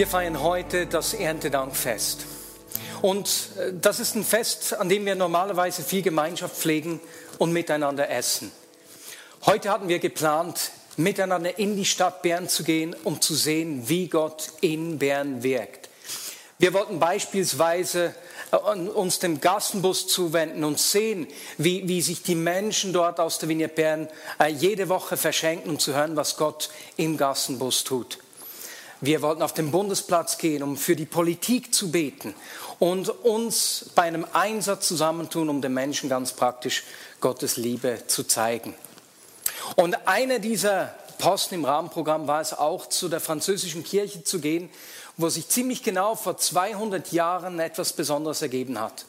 Wir feiern heute das Erntedankfest. Und äh, das ist ein Fest, an dem wir normalerweise viel Gemeinschaft pflegen und miteinander essen. Heute hatten wir geplant, miteinander in die Stadt Bern zu gehen, um zu sehen, wie Gott in Bern wirkt. Wir wollten beispielsweise äh, uns dem Gassenbus zuwenden und sehen, wie, wie sich die Menschen dort aus der Vignette Bern äh, jede Woche verschenken, um zu hören, was Gott im Gassenbus tut. Wir wollten auf den Bundesplatz gehen, um für die Politik zu beten und uns bei einem Einsatz zusammentun, um den Menschen ganz praktisch Gottes Liebe zu zeigen. Und einer dieser Posten im Rahmenprogramm war es auch, zu der französischen Kirche zu gehen, wo sich ziemlich genau vor 200 Jahren etwas Besonderes ergeben hat.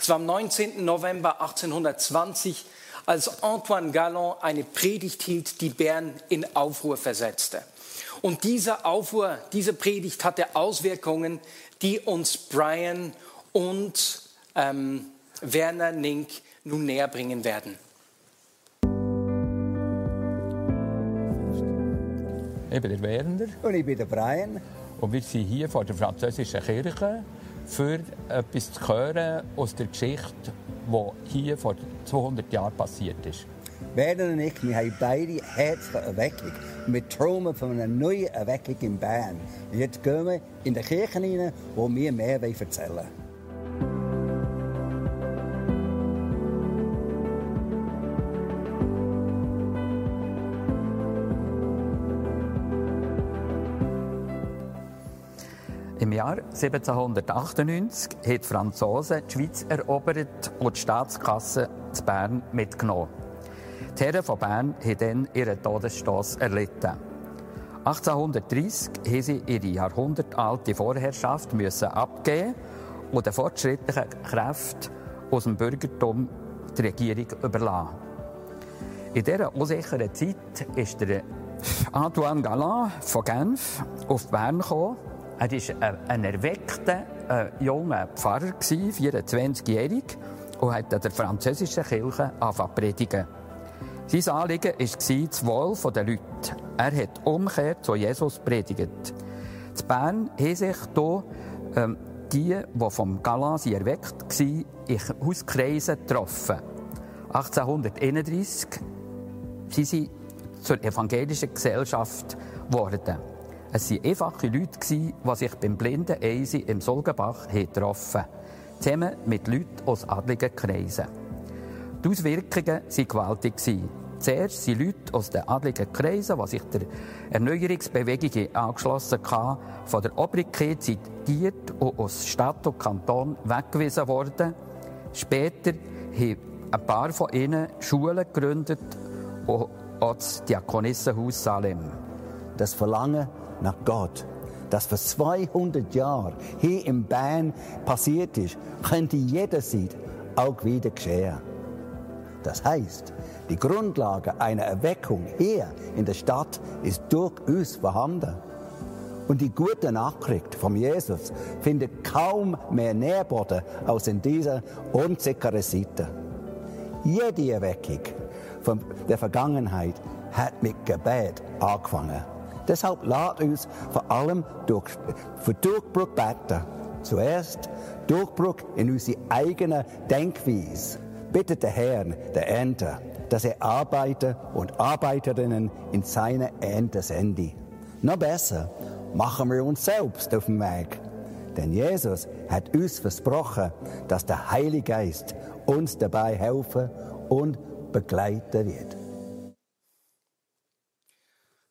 Es war am 19. November 1820, als Antoine Galland eine Predigt hielt, die Bern in Aufruhr versetzte. Und dieser Aufruhr, diese Predigt hatte Auswirkungen, die uns Brian und ähm, Werner Nink nun näher bringen werden. Ich bin der Werner. Und ich bin der Brian. Und wir sind hier vor der französischen Kirche, für etwas zu hören aus der Geschichte, die hier vor 200 Jahren passiert ist. Werner und ich, wir haben beide Herz für Erweckung. Wir träumen von einer neuen Erweckung in Bern. Und jetzt gehen wir in die Kirche hinein, wo wir mehr erzählen wollen. Im Jahr 1798 haben die Franzosen die Schweiz erobert und die Staatskasse zu Bern mitgenommen. Die Herren von Bern haben dann ihren Todesstoß erlitten. 1830 mussten sie ihre jahrhundertalte Vorherrschaft müssen abgeben und den fortschrittlichen Kräften aus dem Bürgertum die Regierung überlassen. In dieser unsicheren Zeit ist der Antoine Galland von Genf auf Bern gekommen. Er war ein erweckter, äh, junger Pfarrer, 24-jährig, und hat an der französischen Kirche angefangen zu predigen. Sein Anliegen war das Wohl der Leute. Er hat Umkehr zu Jesus predigt. In Bern haben sich hier ähm, die, die vom Galant erweckt waren, in Hauskreisen getroffen. 1831 sind sie zur evangelischen Gesellschaft geworden. Es waren einfache Leute, die sich beim blinden Eisi im Solgenbach getroffen haben, zusammen mit Leuten aus adligen Kreisen. Die Auswirkungen waren gewaltig. Zuerst sind Leute aus den adligen Kreisen, die sich der Erneuerungsbewegung angeschlossen haben, von der Obrigkeit zitiert und aus Stadt und Kanton weggewiesen worden. Später haben ein paar von ihnen Schulen gegründet und auch das Diakonissenhaus Salem. Das Verlangen nach Gott, das vor 200 Jahren hier in Bern passiert ist, könnte jederzeit auch wieder geschehen. Das heißt, die Grundlage einer Erweckung hier in der Stadt ist durch uns vorhanden. Und die gute Nachricht von Jesus findet kaum mehr Nährboden als in dieser unsicheren Seite. Jede Erweckung von der Vergangenheit hat mit Gebet angefangen. Deshalb lasst uns vor allem durch, für Durchbruch beten. Zuerst Durchbruch in unsere eigene Denkweise. Bittet der Herrn der Ernte, dass er Arbeiter und Arbeiterinnen in seine Ernte sende. Noch besser, machen wir uns selbst auf den Weg. Denn Jesus hat uns versprochen, dass der Heilige Geist uns dabei helfen und begleiten wird.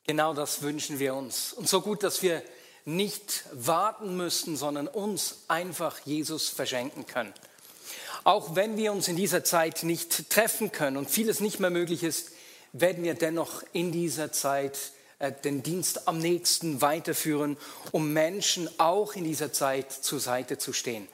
Genau das wünschen wir uns. Und so gut, dass wir nicht warten müssen, sondern uns einfach Jesus verschenken können. Auch wenn wir uns in dieser Zeit nicht treffen können und vieles nicht mehr möglich ist, werden wir dennoch in dieser Zeit äh, den Dienst am nächsten weiterführen, um Menschen auch in dieser Zeit zur Seite zu stehen.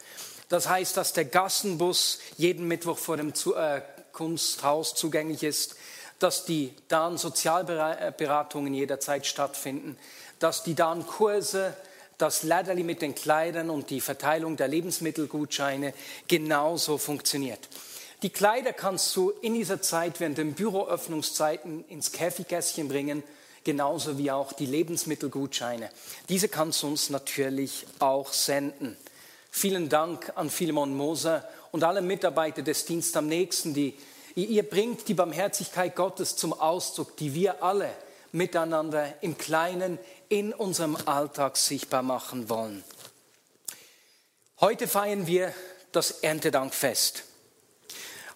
Das heißt, dass der Gassenbus jeden Mittwoch vor dem äh, Kunsthaus zugänglich ist, dass die Dan Sozialberatungen jederzeit stattfinden, dass die Dan Kurse, das Ladderli mit den Kleidern und die Verteilung der Lebensmittelgutscheine genauso funktioniert. Die Kleider kannst du in dieser Zeit während den Büroöffnungszeiten ins Käfigkästchen bringen, genauso wie auch die Lebensmittelgutscheine. Diese kannst du uns natürlich auch senden. Vielen Dank an Philemon Moser und alle Mitarbeiter des Dienstes am Nächsten, die ihr bringt die Barmherzigkeit Gottes zum Ausdruck, die wir alle miteinander im Kleinen in unserem Alltag sichtbar machen wollen. Heute feiern wir das Erntedankfest.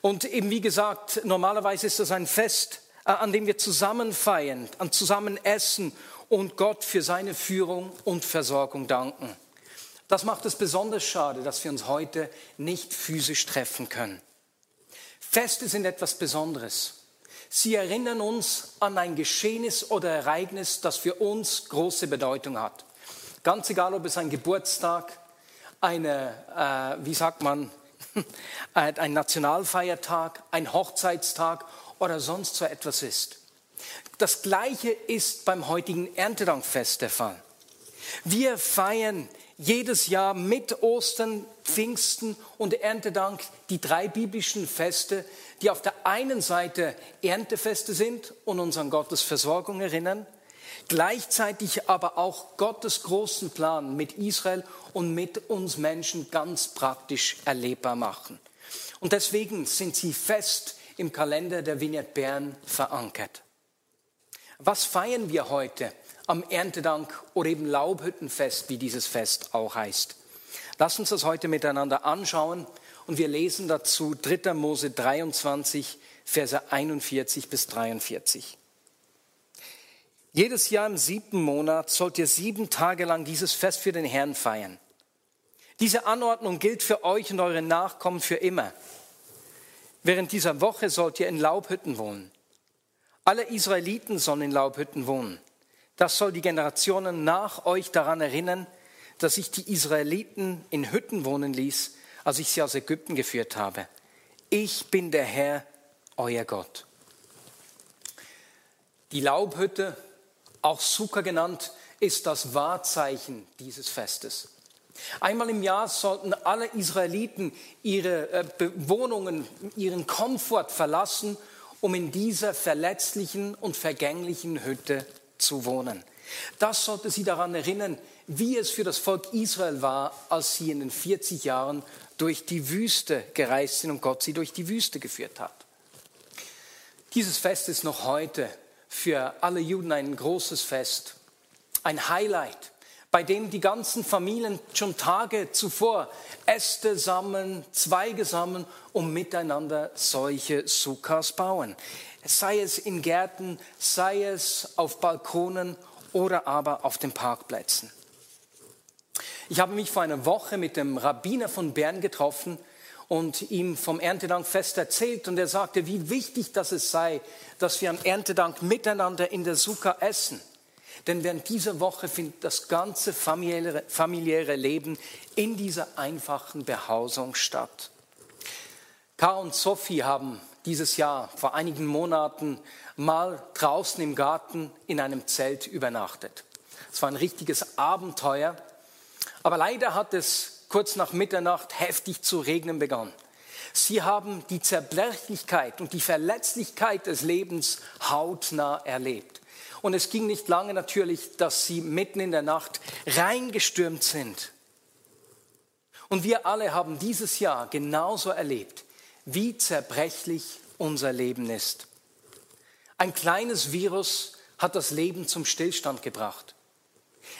Und eben wie gesagt, normalerweise ist das ein Fest, äh, an dem wir zusammen feiern, an zusammen essen und Gott für seine Führung und Versorgung danken. Das macht es besonders schade, dass wir uns heute nicht physisch treffen können. Feste sind etwas Besonderes. Sie erinnern uns an ein Geschehnis oder Ereignis, das für uns große Bedeutung hat. Ganz egal, ob es ein Geburtstag, eine, äh, wie sagt man, ein Nationalfeiertag, ein Hochzeitstag oder sonst so etwas ist. Das Gleiche ist beim heutigen Erntedankfest der Fall. Wir feiern jedes Jahr mit Ostern, Pfingsten und Erntedank die drei biblischen Feste, die auf der einen Seite Erntefeste sind und uns an Gottes Versorgung erinnern, gleichzeitig aber auch Gottes großen Plan mit Israel und mit uns Menschen ganz praktisch erlebbar machen. Und deswegen sind sie fest im Kalender der Vignette Bern verankert. Was feiern wir heute am Erntedank oder eben Laubhüttenfest, wie dieses Fest auch heißt? Lass uns das heute miteinander anschauen und wir lesen dazu 3. Mose 23, Verse 41 bis 43. Jedes Jahr im siebten Monat sollt ihr sieben Tage lang dieses Fest für den Herrn feiern. Diese Anordnung gilt für euch und eure Nachkommen für immer. Während dieser Woche sollt ihr in Laubhütten wohnen. Alle Israeliten sollen in Laubhütten wohnen. Das soll die Generationen nach euch daran erinnern, dass ich die Israeliten in Hütten wohnen ließ, als ich sie aus Ägypten geführt habe. Ich bin der Herr, euer Gott. Die Laubhütte, auch Sukkah genannt, ist das Wahrzeichen dieses Festes. Einmal im Jahr sollten alle Israeliten ihre äh, Wohnungen, ihren Komfort verlassen, um in dieser verletzlichen und vergänglichen Hütte zu wohnen. Das sollte sie daran erinnern, wie es für das Volk Israel war, als sie in den 40 Jahren durch die Wüste gereist sind und Gott sie durch die Wüste geführt hat. Dieses Fest ist noch heute für alle Juden ein großes Fest, ein Highlight, bei dem die ganzen Familien schon Tage zuvor Äste sammeln, Zweige sammeln und miteinander solche Sukkas bauen. Sei es in Gärten, sei es auf Balkonen oder aber auf den Parkplätzen. Ich habe mich vor einer Woche mit dem Rabbiner von Bern getroffen und ihm vom Erntedankfest erzählt und er sagte, wie wichtig das es sei, dass wir am Erntedank miteinander in der Sukkah essen. Denn während dieser Woche findet das ganze familiäre, familiäre Leben in dieser einfachen Behausung statt. Karl und Sophie haben dieses Jahr vor einigen Monaten mal draußen im Garten in einem Zelt übernachtet. Es war ein richtiges Abenteuer, aber leider hat es kurz nach Mitternacht heftig zu regnen begonnen. Sie haben die Zerbrechlichkeit und die Verletzlichkeit des Lebens hautnah erlebt. Und es ging nicht lange natürlich, dass sie mitten in der Nacht reingestürmt sind. Und wir alle haben dieses Jahr genauso erlebt, wie zerbrechlich unser Leben ist. Ein kleines Virus hat das Leben zum Stillstand gebracht.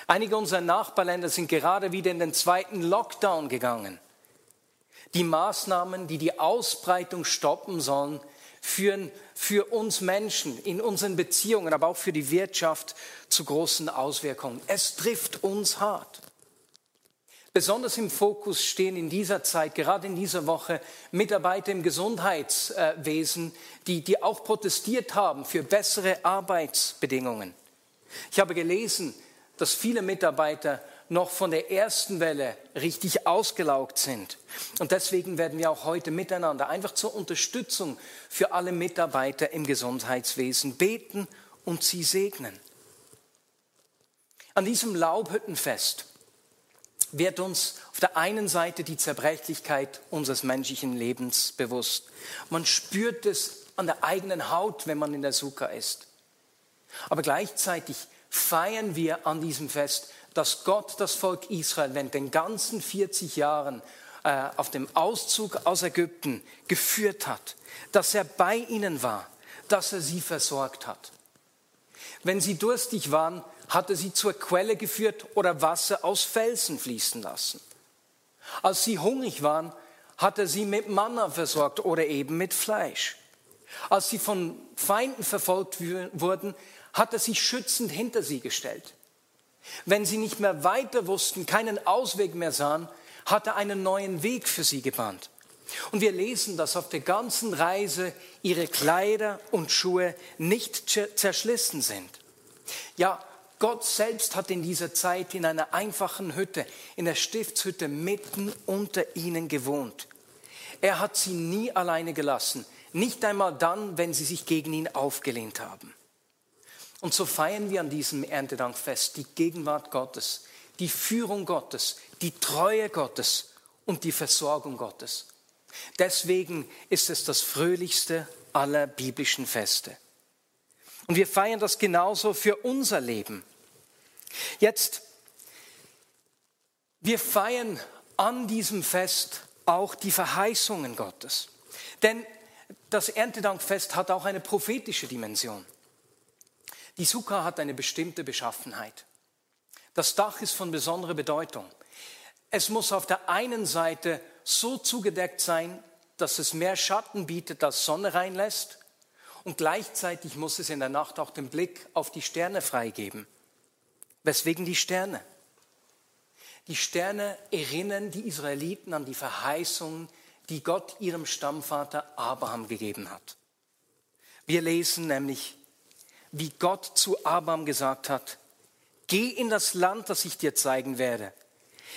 Einige unserer Nachbarländer sind gerade wieder in den zweiten Lockdown gegangen. Die Maßnahmen, die die Ausbreitung stoppen sollen, führen für uns Menschen in unseren Beziehungen, aber auch für die Wirtschaft zu großen Auswirkungen. Es trifft uns hart. Besonders im Fokus stehen in dieser Zeit, gerade in dieser Woche, Mitarbeiter im Gesundheitswesen, die, die auch protestiert haben für bessere Arbeitsbedingungen. Ich habe gelesen, dass viele Mitarbeiter noch von der ersten Welle richtig ausgelaugt sind. Und deswegen werden wir auch heute miteinander einfach zur Unterstützung für alle Mitarbeiter im Gesundheitswesen beten und sie segnen. An diesem Laubhüttenfest wird uns auf der einen Seite die Zerbrechlichkeit unseres menschlichen Lebens bewusst. Man spürt es an der eigenen Haut, wenn man in der Sukkah ist. Aber gleichzeitig feiern wir an diesem Fest, dass Gott das Volk Israel während den ganzen 40 Jahren äh, auf dem Auszug aus Ägypten geführt hat, dass er bei ihnen war, dass er sie versorgt hat. Wenn sie durstig waren, hat er sie zur Quelle geführt oder Wasser aus Felsen fließen lassen. Als sie hungrig waren, hat er sie mit Manna versorgt oder eben mit Fleisch. Als sie von Feinden verfolgt wurden, hat er sich schützend hinter sie gestellt. Wenn sie nicht mehr weiter wussten, keinen Ausweg mehr sahen, hat er einen neuen Weg für sie gebahnt. Und wir lesen, dass auf der ganzen Reise ihre Kleider und Schuhe nicht zerschlissen sind. Ja, Gott selbst hat in dieser Zeit in einer einfachen Hütte, in der Stiftshütte mitten unter ihnen gewohnt. Er hat sie nie alleine gelassen, nicht einmal dann, wenn sie sich gegen ihn aufgelehnt haben. Und so feiern wir an diesem Erntedankfest die Gegenwart Gottes, die Führung Gottes, die Treue Gottes und die Versorgung Gottes. Deswegen ist es das fröhlichste aller biblischen Feste. Und wir feiern das genauso für unser Leben. Jetzt, wir feiern an diesem Fest auch die Verheißungen Gottes. Denn das Erntedankfest hat auch eine prophetische Dimension. Die Sukkah hat eine bestimmte Beschaffenheit. Das Dach ist von besonderer Bedeutung. Es muss auf der einen Seite so zugedeckt sein, dass es mehr Schatten bietet, als Sonne reinlässt. Und gleichzeitig muss es in der Nacht auch den Blick auf die Sterne freigeben. Weswegen die Sterne? Die Sterne erinnern die Israeliten an die Verheißungen, die Gott ihrem Stammvater Abraham gegeben hat. Wir lesen nämlich wie Gott zu Abraham gesagt hat, geh in das Land, das ich dir zeigen werde.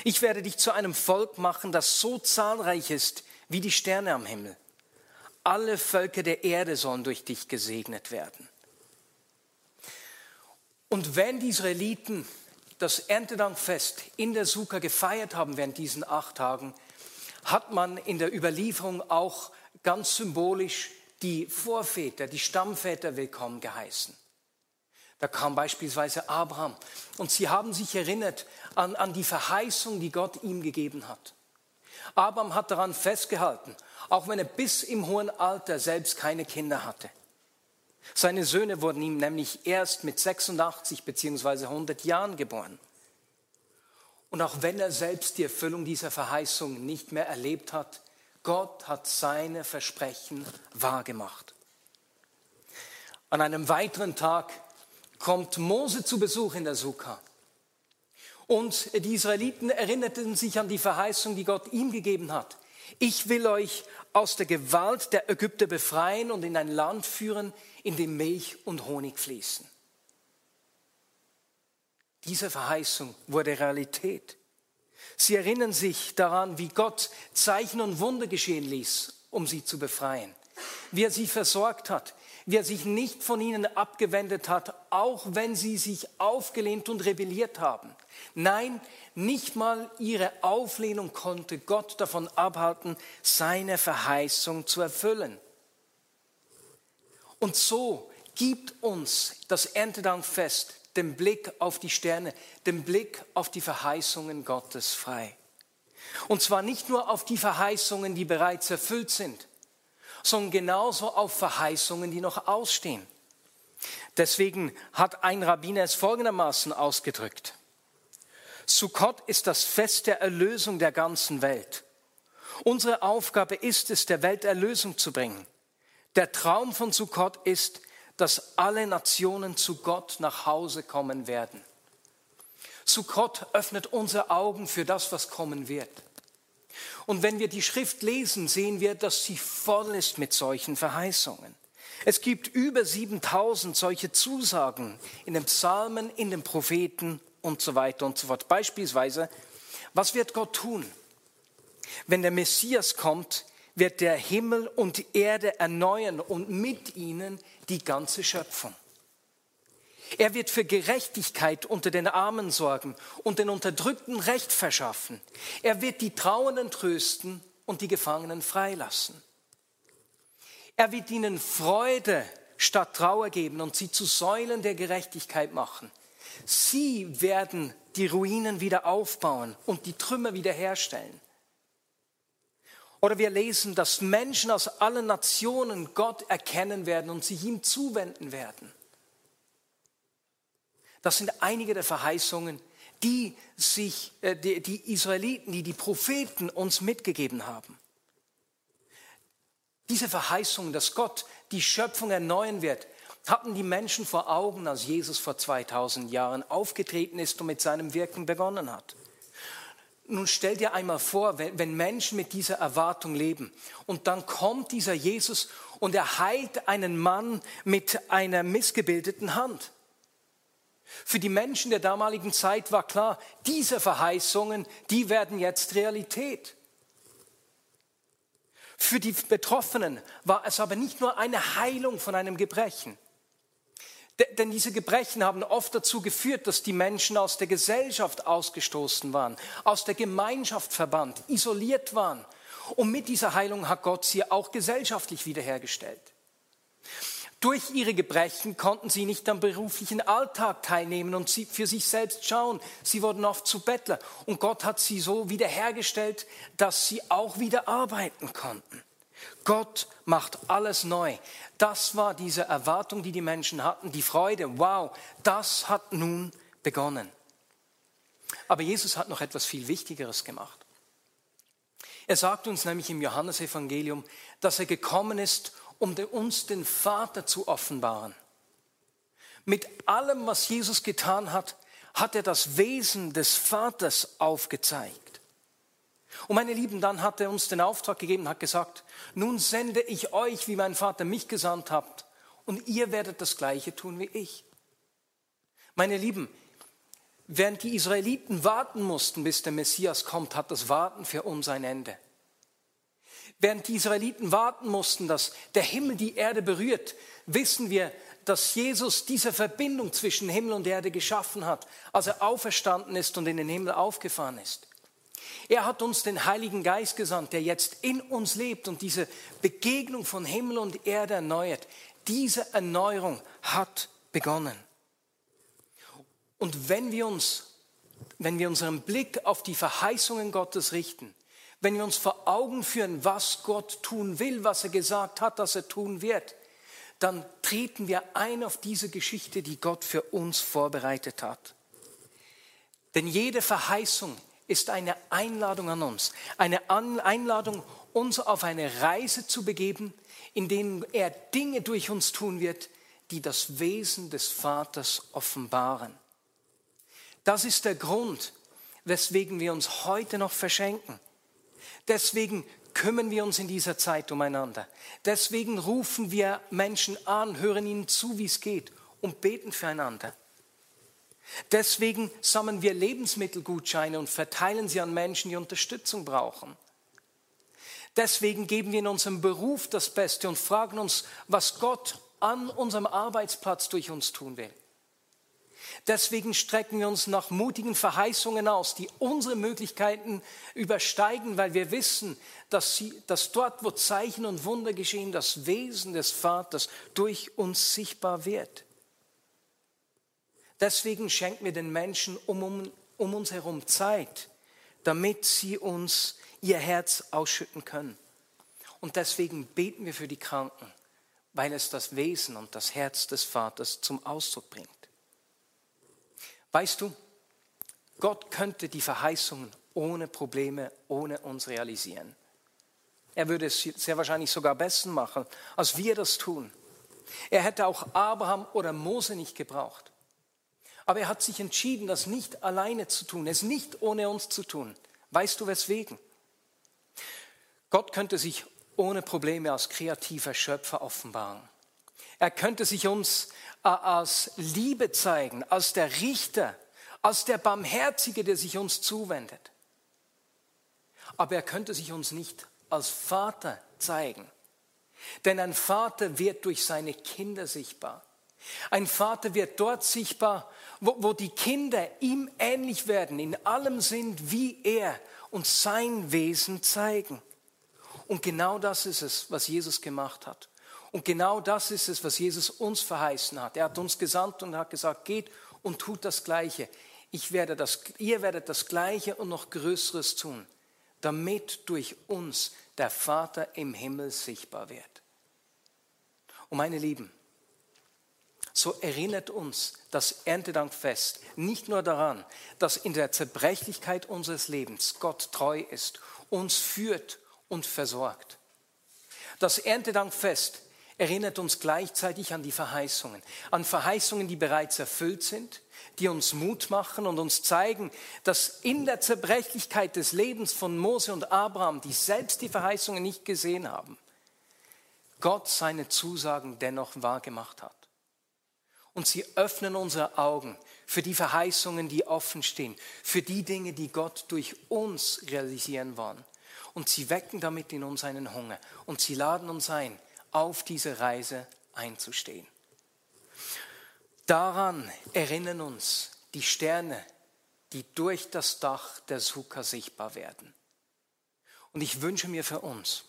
Ich werde dich zu einem Volk machen, das so zahlreich ist wie die Sterne am Himmel. Alle Völker der Erde sollen durch dich gesegnet werden. Und wenn die Israeliten das Erntedankfest in der Sukkah gefeiert haben während diesen acht Tagen, hat man in der Überlieferung auch ganz symbolisch die Vorväter, die Stammväter willkommen geheißen. Da kam beispielsweise Abraham und sie haben sich erinnert an, an die Verheißung, die Gott ihm gegeben hat. Abraham hat daran festgehalten, auch wenn er bis im hohen Alter selbst keine Kinder hatte. Seine Söhne wurden ihm nämlich erst mit 86 beziehungsweise 100 Jahren geboren. Und auch wenn er selbst die Erfüllung dieser Verheißung nicht mehr erlebt hat, Gott hat seine Versprechen wahrgemacht. An einem weiteren Tag kommt Mose zu Besuch in der Sukkah. Und die Israeliten erinnerten sich an die Verheißung, die Gott ihm gegeben hat. Ich will euch aus der Gewalt der Ägypter befreien und in ein Land führen, in dem Milch und Honig fließen. Diese Verheißung wurde Realität. Sie erinnern sich daran, wie Gott Zeichen und Wunder geschehen ließ, um sie zu befreien, wie er sie versorgt hat, wie er sich nicht von ihnen abgewendet hat, auch wenn sie sich aufgelehnt und rebelliert haben. Nein, nicht mal ihre Auflehnung konnte Gott davon abhalten, seine Verheißung zu erfüllen. Und so gibt uns das Erntedankfest den Blick auf die Sterne, den Blick auf die Verheißungen Gottes frei. Und zwar nicht nur auf die Verheißungen, die bereits erfüllt sind, sondern genauso auf Verheißungen, die noch ausstehen. Deswegen hat ein Rabbiner es folgendermaßen ausgedrückt. Sukkot ist das Fest der Erlösung der ganzen Welt. Unsere Aufgabe ist es, der Welt Erlösung zu bringen. Der Traum von Sukkot ist, dass alle Nationen zu Gott nach Hause kommen werden. Sukkot öffnet unsere Augen für das, was kommen wird. Und wenn wir die Schrift lesen, sehen wir, dass sie voll ist mit solchen Verheißungen. Es gibt über 7000 solche Zusagen in den Psalmen, in den Propheten und so weiter und so fort. Beispielsweise, was wird Gott tun? Wenn der Messias kommt, wird der Himmel und Erde erneuern und mit ihnen die ganze Schöpfung. Er wird für Gerechtigkeit unter den Armen sorgen und den Unterdrückten Recht verschaffen. Er wird die Trauernden trösten und die Gefangenen freilassen. Er wird ihnen Freude statt Trauer geben und sie zu Säulen der Gerechtigkeit machen. Sie werden die Ruinen wieder aufbauen und die Trümmer wiederherstellen. Oder wir lesen, dass Menschen aus allen Nationen Gott erkennen werden und sich ihm zuwenden werden. Das sind einige der Verheißungen, die sich äh, die, die Israeliten, die die Propheten uns mitgegeben haben. Diese Verheißung, dass Gott die Schöpfung erneuern wird, hatten die Menschen vor Augen, als Jesus vor 2000 Jahren aufgetreten ist und mit seinem Wirken begonnen hat. Nun stell dir einmal vor, wenn, wenn, Menschen mit dieser Erwartung leben und dann kommt dieser Jesus und er heilt einen Mann mit einer missgebildeten Hand. Für die Menschen der damaligen Zeit war klar, diese Verheißungen, die werden jetzt Realität. Für die Betroffenen war es aber nicht nur eine Heilung von einem Gebrechen. Denn diese Gebrechen haben oft dazu geführt, dass die Menschen aus der Gesellschaft ausgestoßen waren, aus der Gemeinschaft verbannt, isoliert waren. Und mit dieser Heilung hat Gott sie auch gesellschaftlich wiederhergestellt. Durch ihre Gebrechen konnten sie nicht am beruflichen Alltag teilnehmen und für sich selbst schauen. Sie wurden oft zu Bettler. Und Gott hat sie so wiederhergestellt, dass sie auch wieder arbeiten konnten. Gott macht alles neu. Das war diese Erwartung, die die Menschen hatten, die Freude. Wow, das hat nun begonnen. Aber Jesus hat noch etwas viel Wichtigeres gemacht. Er sagt uns nämlich im Johannesevangelium, dass er gekommen ist, um uns den Vater zu offenbaren. Mit allem, was Jesus getan hat, hat er das Wesen des Vaters aufgezeigt. Und meine Lieben, dann hat er uns den Auftrag gegeben, hat gesagt, nun sende ich euch, wie mein Vater mich gesandt hat, und ihr werdet das Gleiche tun wie ich. Meine Lieben, während die Israeliten warten mussten, bis der Messias kommt, hat das Warten für uns ein Ende. Während die Israeliten warten mussten, dass der Himmel die Erde berührt, wissen wir, dass Jesus diese Verbindung zwischen Himmel und Erde geschaffen hat, als er auferstanden ist und in den Himmel aufgefahren ist. Er hat uns den Heiligen Geist gesandt, der jetzt in uns lebt und diese Begegnung von Himmel und Erde erneuert. Diese Erneuerung hat begonnen. Und wenn wir uns, wenn wir unseren Blick auf die Verheißungen Gottes richten, wenn wir uns vor Augen führen, was Gott tun will, was er gesagt hat, dass er tun wird, dann treten wir ein auf diese Geschichte, die Gott für uns vorbereitet hat. Denn jede Verheißung ist eine Einladung an uns, eine Einladung, uns auf eine Reise zu begeben, in denen er Dinge durch uns tun wird, die das Wesen des Vaters offenbaren. Das ist der Grund, weswegen wir uns heute noch verschenken. Deswegen kümmern wir uns in dieser Zeit umeinander. Deswegen rufen wir Menschen an, hören ihnen zu, wie es geht und beten füreinander. Deswegen sammeln wir Lebensmittelgutscheine und verteilen sie an Menschen, die Unterstützung brauchen. Deswegen geben wir in unserem Beruf das Beste und fragen uns, was Gott an unserem Arbeitsplatz durch uns tun will. Deswegen strecken wir uns nach mutigen Verheißungen aus, die unsere Möglichkeiten übersteigen, weil wir wissen, dass, sie, dass dort, wo Zeichen und Wunder geschehen, das Wesen des Vaters durch uns sichtbar wird. Deswegen schenken wir den Menschen um, um, um uns herum Zeit, damit sie uns ihr Herz ausschütten können. Und deswegen beten wir für die Kranken, weil es das Wesen und das Herz des Vaters zum Ausdruck bringt. Weißt du, Gott könnte die Verheißungen ohne Probleme, ohne uns realisieren. Er würde es sehr wahrscheinlich sogar besser machen, als wir das tun. Er hätte auch Abraham oder Mose nicht gebraucht. Aber er hat sich entschieden, das nicht alleine zu tun, es nicht ohne uns zu tun. Weißt du weswegen? Gott könnte sich ohne Probleme als kreativer Schöpfer offenbaren. Er könnte sich uns äh, als Liebe zeigen, als der Richter, als der Barmherzige, der sich uns zuwendet. Aber er könnte sich uns nicht als Vater zeigen. Denn ein Vater wird durch seine Kinder sichtbar. Ein Vater wird dort sichtbar, wo, wo die Kinder ihm ähnlich werden, in allem sind wie er und sein Wesen zeigen. Und genau das ist es, was Jesus gemacht hat. Und genau das ist es, was Jesus uns verheißen hat. Er hat uns gesandt und hat gesagt, geht und tut das Gleiche. Ich werde das, ihr werdet das Gleiche und noch Größeres tun, damit durch uns der Vater im Himmel sichtbar wird. Und meine Lieben, so erinnert uns das Erntedankfest nicht nur daran, dass in der Zerbrechlichkeit unseres Lebens Gott treu ist, uns führt und versorgt. Das Erntedankfest erinnert uns gleichzeitig an die Verheißungen, an Verheißungen, die bereits erfüllt sind, die uns Mut machen und uns zeigen, dass in der Zerbrechlichkeit des Lebens von Mose und Abraham, die selbst die Verheißungen nicht gesehen haben, Gott seine Zusagen dennoch wahrgemacht hat. Und sie öffnen unsere Augen für die Verheißungen, die offen stehen, für die Dinge, die Gott durch uns realisieren wollen. Und sie wecken damit in uns einen Hunger. Und sie laden uns ein, auf diese Reise einzustehen. Daran erinnern uns die Sterne, die durch das Dach der Sukkah sichtbar werden. Und ich wünsche mir für uns,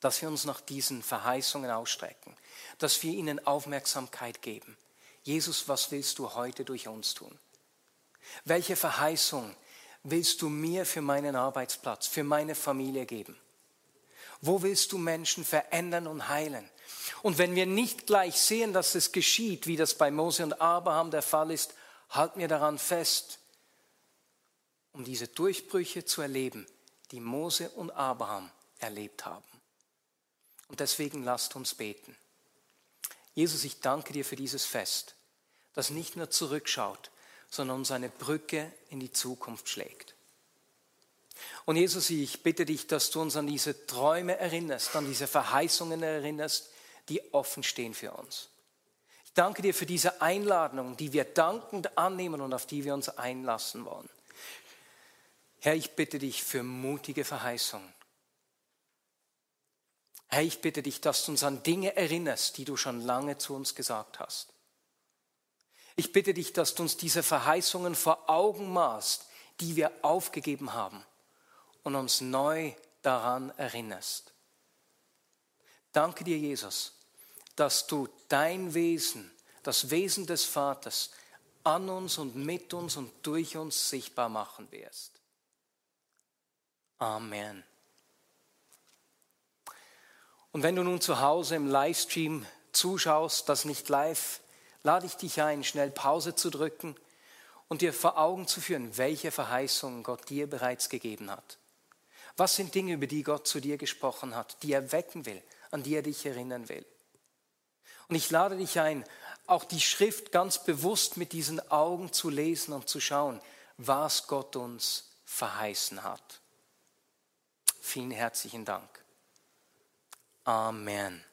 dass wir uns nach diesen Verheißungen ausstrecken, dass wir ihnen Aufmerksamkeit geben. Jesus, was willst du heute durch uns tun? Welche Verheißung willst du mir für meinen Arbeitsplatz, für meine Familie geben? Wo willst du Menschen verändern und heilen? Und wenn wir nicht gleich sehen, dass es geschieht, wie das bei Mose und Abraham der Fall ist, halten wir daran fest, um diese Durchbrüche zu erleben, die Mose und Abraham erlebt haben. Und deswegen lasst uns beten. Jesus, ich danke dir für dieses Fest, das nicht nur zurückschaut, sondern uns eine Brücke in die Zukunft schlägt. Und Jesus, ich bitte dich, dass du uns an diese Träume erinnerst, an diese Verheißungen erinnerst, die offen stehen für uns. Ich danke dir für diese Einladung, die wir dankend annehmen und auf die wir uns einlassen wollen. Herr, ich bitte dich für mutige Verheißungen. Herr, ich bitte dich, dass du uns an Dinge erinnerst, die du schon lange zu uns gesagt hast. Ich bitte dich, dass du uns diese Verheißungen vor Augen maßt, die wir aufgegeben haben und uns neu daran erinnerst. Danke dir, Jesus, dass du dein Wesen, das Wesen des Vaters, an uns und mit uns und durch uns sichtbar machen wirst. Amen. Und wenn du nun zu Hause im Livestream zuschaust, das nicht live, lade ich dich ein, schnell Pause zu drücken und dir vor Augen zu führen, welche Verheißungen Gott dir bereits gegeben hat. Was sind Dinge, über die Gott zu dir gesprochen hat, die er wecken will, an die er dich erinnern will? Und ich lade dich ein, auch die Schrift ganz bewusst mit diesen Augen zu lesen und zu schauen, was Gott uns verheißen hat. Vielen herzlichen Dank. Amen.